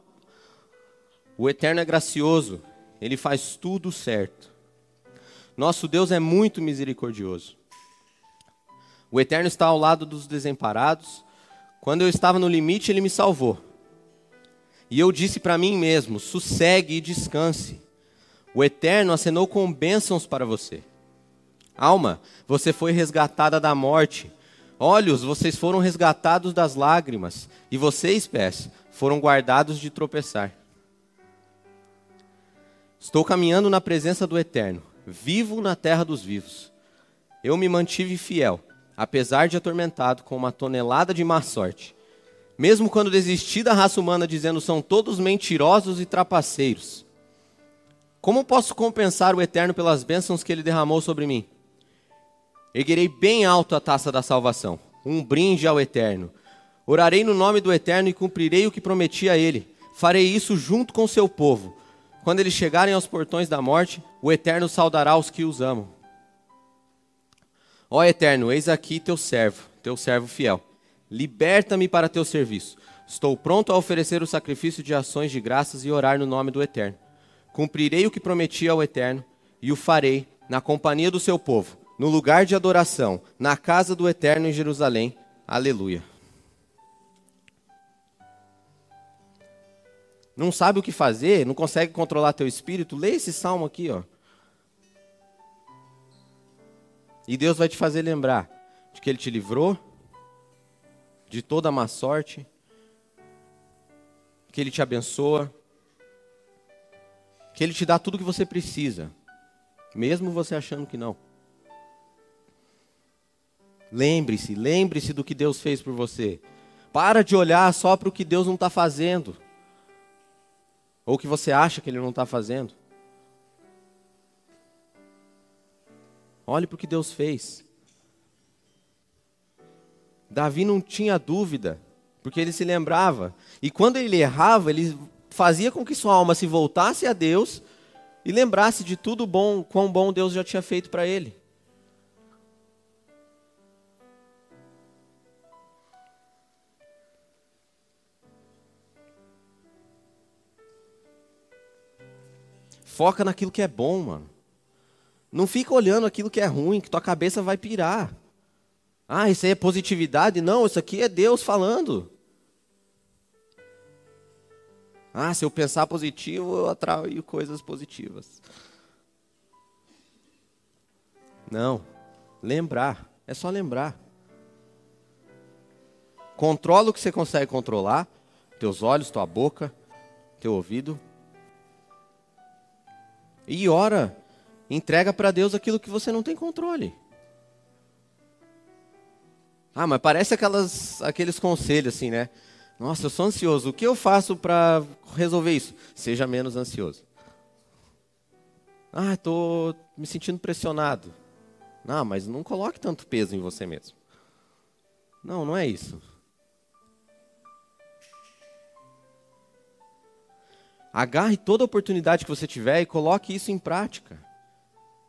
O Eterno é gracioso, ele faz tudo certo. Nosso Deus é muito misericordioso. O Eterno está ao lado dos desamparados. Quando eu estava no limite, ele me salvou. E eu disse para mim mesmo: sossegue e descanse. O Eterno acenou com bênçãos para você. Alma, você foi resgatada da morte. Olhos, vocês foram resgatados das lágrimas. E vocês, pés, foram guardados de tropeçar. Estou caminhando na presença do Eterno, vivo na terra dos vivos. Eu me mantive fiel, apesar de atormentado com uma tonelada de má sorte. Mesmo quando desisti da raça humana dizendo são todos mentirosos e trapaceiros. Como posso compensar o Eterno pelas bênçãos que ele derramou sobre mim? Erguerei bem alto a taça da salvação, um brinde ao Eterno. Orarei no nome do Eterno e cumprirei o que prometi a ele. Farei isso junto com seu povo. Quando eles chegarem aos portões da morte, o Eterno saudará os que os amam. Ó Eterno, eis aqui teu servo, teu servo fiel. Liberta-me para teu serviço. Estou pronto a oferecer o sacrifício de ações de graças e orar no nome do Eterno. Cumprirei o que prometi ao Eterno e o farei na companhia do seu povo, no lugar de adoração, na casa do Eterno em Jerusalém. Aleluia. Não sabe o que fazer, não consegue controlar teu espírito? Lê esse salmo aqui, ó. E Deus vai te fazer lembrar de que Ele te livrou de toda má sorte, que Ele te abençoa, que Ele te dá tudo o que você precisa, mesmo você achando que não. Lembre-se, lembre-se do que Deus fez por você. Para de olhar só para o que Deus não está fazendo, ou que você acha que Ele não está fazendo. Olhe para o que Deus fez. Davi não tinha dúvida, porque ele se lembrava. E quando ele errava, ele fazia com que sua alma se voltasse a Deus e lembrasse de tudo bom, quão bom Deus já tinha feito para ele. Foca naquilo que é bom, mano. Não fica olhando aquilo que é ruim, que tua cabeça vai pirar. Ah, isso aí é positividade? Não, isso aqui é Deus falando. Ah, se eu pensar positivo, eu atraio coisas positivas. Não. Lembrar. É só lembrar. Controla o que você consegue controlar. Teus olhos, tua boca, teu ouvido. E ora. Entrega para Deus aquilo que você não tem controle. Ah, mas parece aquelas, aqueles conselhos assim, né? Nossa, eu sou ansioso. O que eu faço para resolver isso? Seja menos ansioso. Ah, estou me sentindo pressionado. Não, mas não coloque tanto peso em você mesmo. Não, não é isso. Agarre toda oportunidade que você tiver e coloque isso em prática.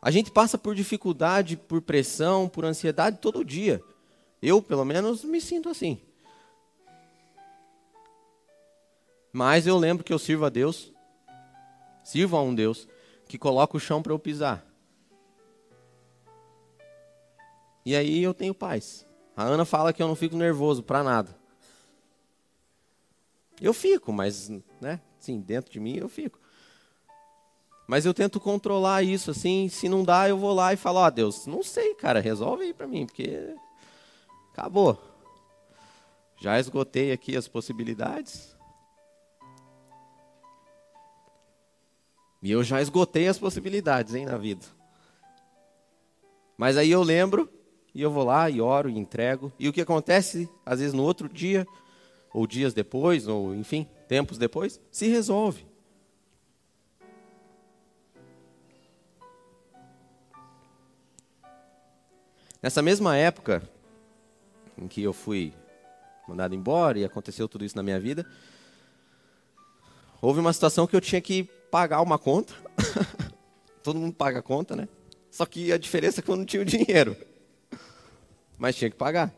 A gente passa por dificuldade, por pressão, por ansiedade todo dia. Eu, pelo menos, me sinto assim. Mas eu lembro que eu sirvo a Deus, sirvo a um Deus que coloca o chão para eu pisar. E aí eu tenho paz. A Ana fala que eu não fico nervoso para nada. Eu fico, mas, né, sim, dentro de mim eu fico. Mas eu tento controlar isso, assim, se não dá, eu vou lá e falo, ó, oh, Deus, não sei, cara, resolve aí para mim, porque acabou. Já esgotei aqui as possibilidades. E eu já esgotei as possibilidades, hein, na vida. Mas aí eu lembro e eu vou lá e oro e entrego. E o que acontece, às vezes no outro dia, ou dias depois, ou enfim, tempos depois, se resolve. Nessa mesma época em que eu fui mandado embora e aconteceu tudo isso na minha vida, houve uma situação que eu tinha que pagar uma conta. Todo mundo paga a conta, né? Só que a diferença é que eu não tinha o dinheiro. Mas tinha que pagar.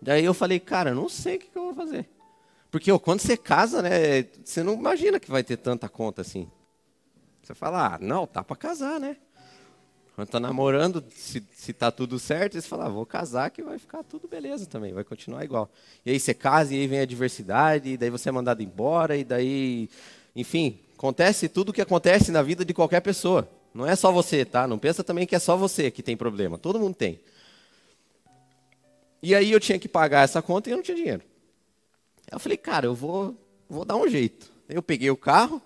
Daí eu falei, cara, não sei o que eu vou fazer. Porque quando você casa, né, você não imagina que vai ter tanta conta assim. Você fala, ah, não, tá para casar, né? Quando tá namorando, se, se tá tudo certo, você fala, ah, vou casar que vai ficar tudo beleza também, vai continuar igual. E aí você casa e aí vem a diversidade, e daí você é mandado embora, e daí, enfim, acontece tudo o que acontece na vida de qualquer pessoa. Não é só você, tá? Não pensa também que é só você que tem problema. Todo mundo tem. E aí eu tinha que pagar essa conta e eu não tinha dinheiro. Eu falei, cara, eu vou, vou dar um jeito. Eu peguei o carro,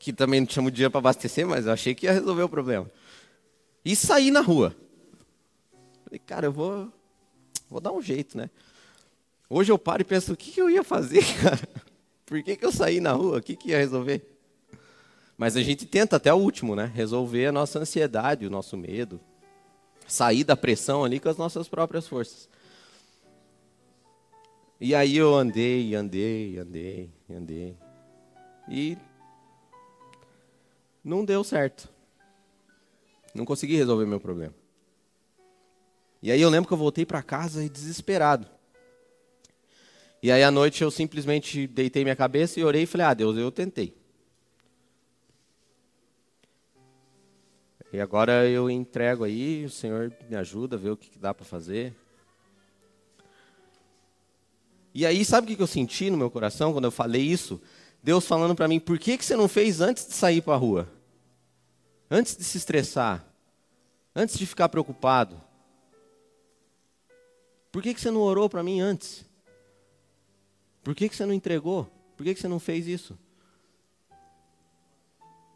que também não tinha muito dinheiro para abastecer, mas eu achei que ia resolver o problema e sair na rua. Falei, cara, eu vou, vou dar um jeito, né? Hoje eu paro e penso, o que, que eu ia fazer, cara? Por que, que eu saí na rua? O que, que ia resolver? Mas a gente tenta até o último, né? Resolver a nossa ansiedade, o nosso medo. Sair da pressão ali com as nossas próprias forças. E aí eu andei, andei, andei, andei. E não deu certo. Não consegui resolver meu problema. E aí eu lembro que eu voltei para casa desesperado. E aí à noite eu simplesmente deitei minha cabeça e orei e falei: "Ah, Deus, eu tentei. E agora eu entrego aí, o Senhor me ajuda ver o que dá para fazer. E aí, sabe o que eu senti no meu coração quando eu falei isso? Deus falando para mim: por que, que você não fez antes de sair para a rua? Antes de se estressar, antes de ficar preocupado, por que, que você não orou para mim antes? Por que, que você não entregou? Por que, que você não fez isso?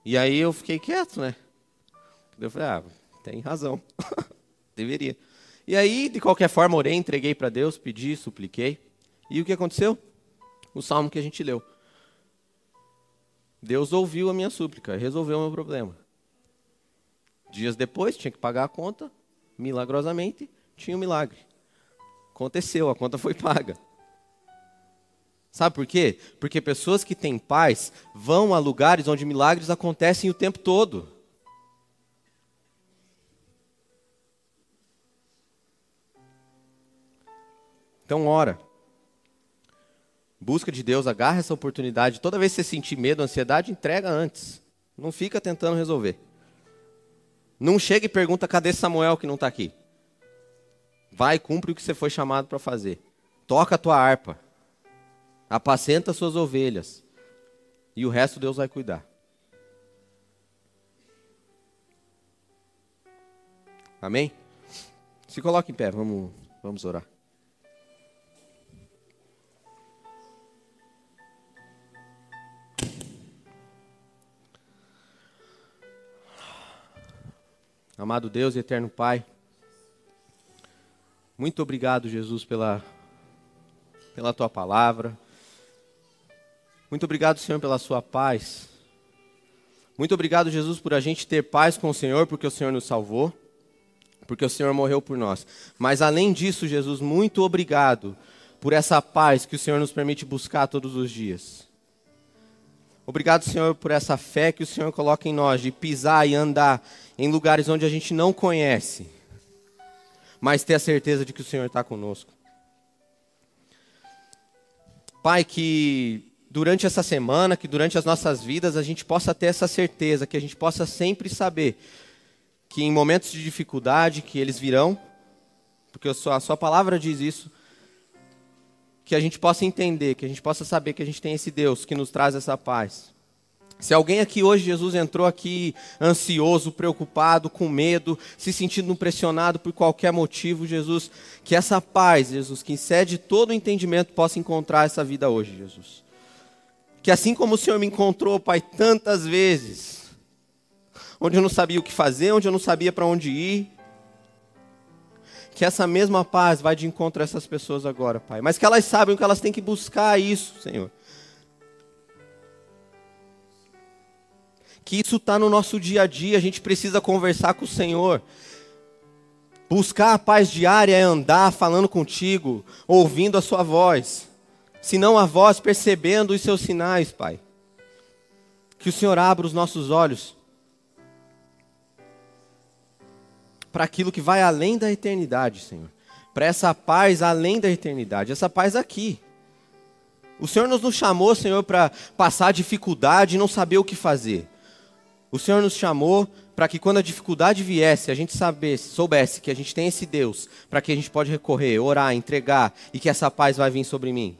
E aí eu fiquei quieto, né? Eu falei, ah, tem razão. Deveria. E aí, de qualquer forma, orei, entreguei para Deus, pedi, supliquei. E o que aconteceu? O salmo que a gente leu. Deus ouviu a minha súplica, resolveu o meu problema. Dias depois, tinha que pagar a conta, milagrosamente, tinha um milagre. Aconteceu, a conta foi paga. Sabe por quê? Porque pessoas que têm paz vão a lugares onde milagres acontecem o tempo todo. Então, ora. Busca de Deus, agarra essa oportunidade. Toda vez que você sentir medo, ansiedade, entrega antes. Não fica tentando resolver. Não chega e pergunta cadê Samuel que não está aqui. Vai, cumpre o que você foi chamado para fazer. Toca a tua harpa. Apacenta suas ovelhas. E o resto Deus vai cuidar. Amém? Se coloque em pé, vamos, vamos orar. Amado Deus e eterno Pai, muito obrigado, Jesus, pela, pela tua palavra. Muito obrigado, Senhor, pela sua paz. Muito obrigado, Jesus, por a gente ter paz com o Senhor, porque o Senhor nos salvou, porque o Senhor morreu por nós. Mas além disso, Jesus, muito obrigado por essa paz que o Senhor nos permite buscar todos os dias. Obrigado, Senhor, por essa fé que o Senhor coloca em nós, de pisar e andar em lugares onde a gente não conhece, mas ter a certeza de que o Senhor está conosco. Pai, que durante essa semana, que durante as nossas vidas, a gente possa ter essa certeza, que a gente possa sempre saber que em momentos de dificuldade, que eles virão, porque a sua, a sua palavra diz isso, que a gente possa entender, que a gente possa saber que a gente tem esse Deus que nos traz essa paz. Se alguém aqui hoje, Jesus, entrou aqui ansioso, preocupado, com medo, se sentindo pressionado por qualquer motivo, Jesus, que essa paz, Jesus, que excede todo o entendimento, possa encontrar essa vida hoje, Jesus. Que assim como o Senhor me encontrou, Pai, tantas vezes, onde eu não sabia o que fazer, onde eu não sabia para onde ir, que essa mesma paz vai de encontro a essas pessoas agora, Pai. Mas que elas sabem que elas têm que buscar isso, Senhor que isso está no nosso dia a dia, a gente precisa conversar com o Senhor. Buscar a paz diária é andar falando contigo, ouvindo a sua voz. Se não a voz, percebendo os seus sinais, Pai. Que o Senhor abra os nossos olhos para aquilo que vai além da eternidade, Senhor. Para essa paz além da eternidade, essa paz aqui. O Senhor nos, chamou, Senhor, para passar dificuldade e não saber o que fazer. O Senhor nos chamou para que quando a dificuldade viesse, a gente soubesse que a gente tem esse Deus, para que a gente pode recorrer, orar, entregar e que essa paz vai vir sobre mim.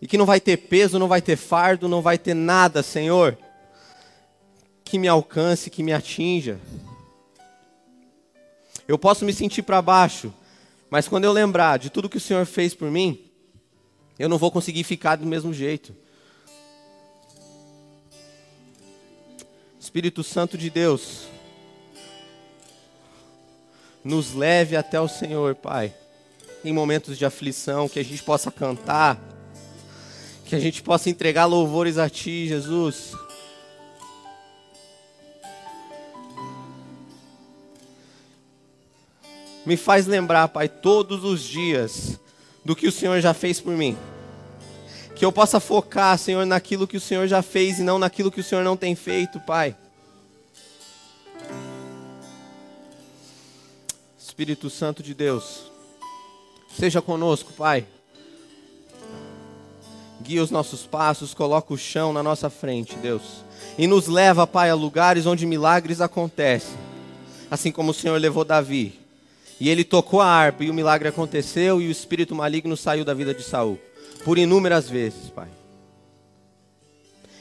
E que não vai ter peso, não vai ter fardo, não vai ter nada, Senhor, que me alcance, que me atinja. Eu posso me sentir para baixo, mas quando eu lembrar de tudo que o Senhor fez por mim, eu não vou conseguir ficar do mesmo jeito. Espírito Santo de Deus, nos leve até o Senhor, Pai, em momentos de aflição, que a gente possa cantar, que a gente possa entregar louvores a Ti, Jesus. Me faz lembrar, Pai, todos os dias do que o Senhor já fez por mim. Que eu possa focar, Senhor, naquilo que o Senhor já fez e não naquilo que o Senhor não tem feito, Pai. Espírito Santo de Deus, seja conosco, Pai. Guia os nossos passos, coloca o chão na nossa frente, Deus. E nos leva, Pai, a lugares onde milagres acontecem. Assim como o Senhor levou Davi. E ele tocou a harpa e o milagre aconteceu e o espírito maligno saiu da vida de Saul por inúmeras vezes, Pai.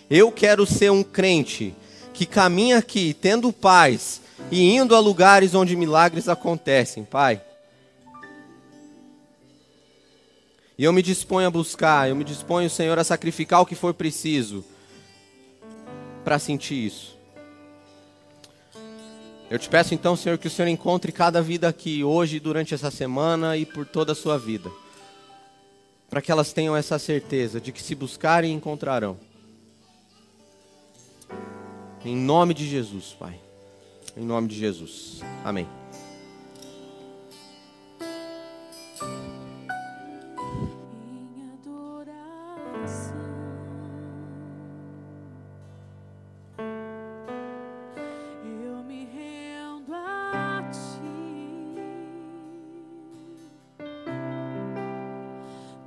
Eu quero ser um crente que caminha aqui tendo paz e indo a lugares onde milagres acontecem, Pai. E eu me disponho a buscar, eu me disponho, Senhor, a sacrificar o que for preciso para sentir isso. Eu te peço então, Senhor, que o Senhor encontre cada vida aqui hoje, durante essa semana e por toda a sua vida para que elas tenham essa certeza de que se buscarem, encontrarão. Em nome de Jesus, Pai. Em nome de Jesus. Amém.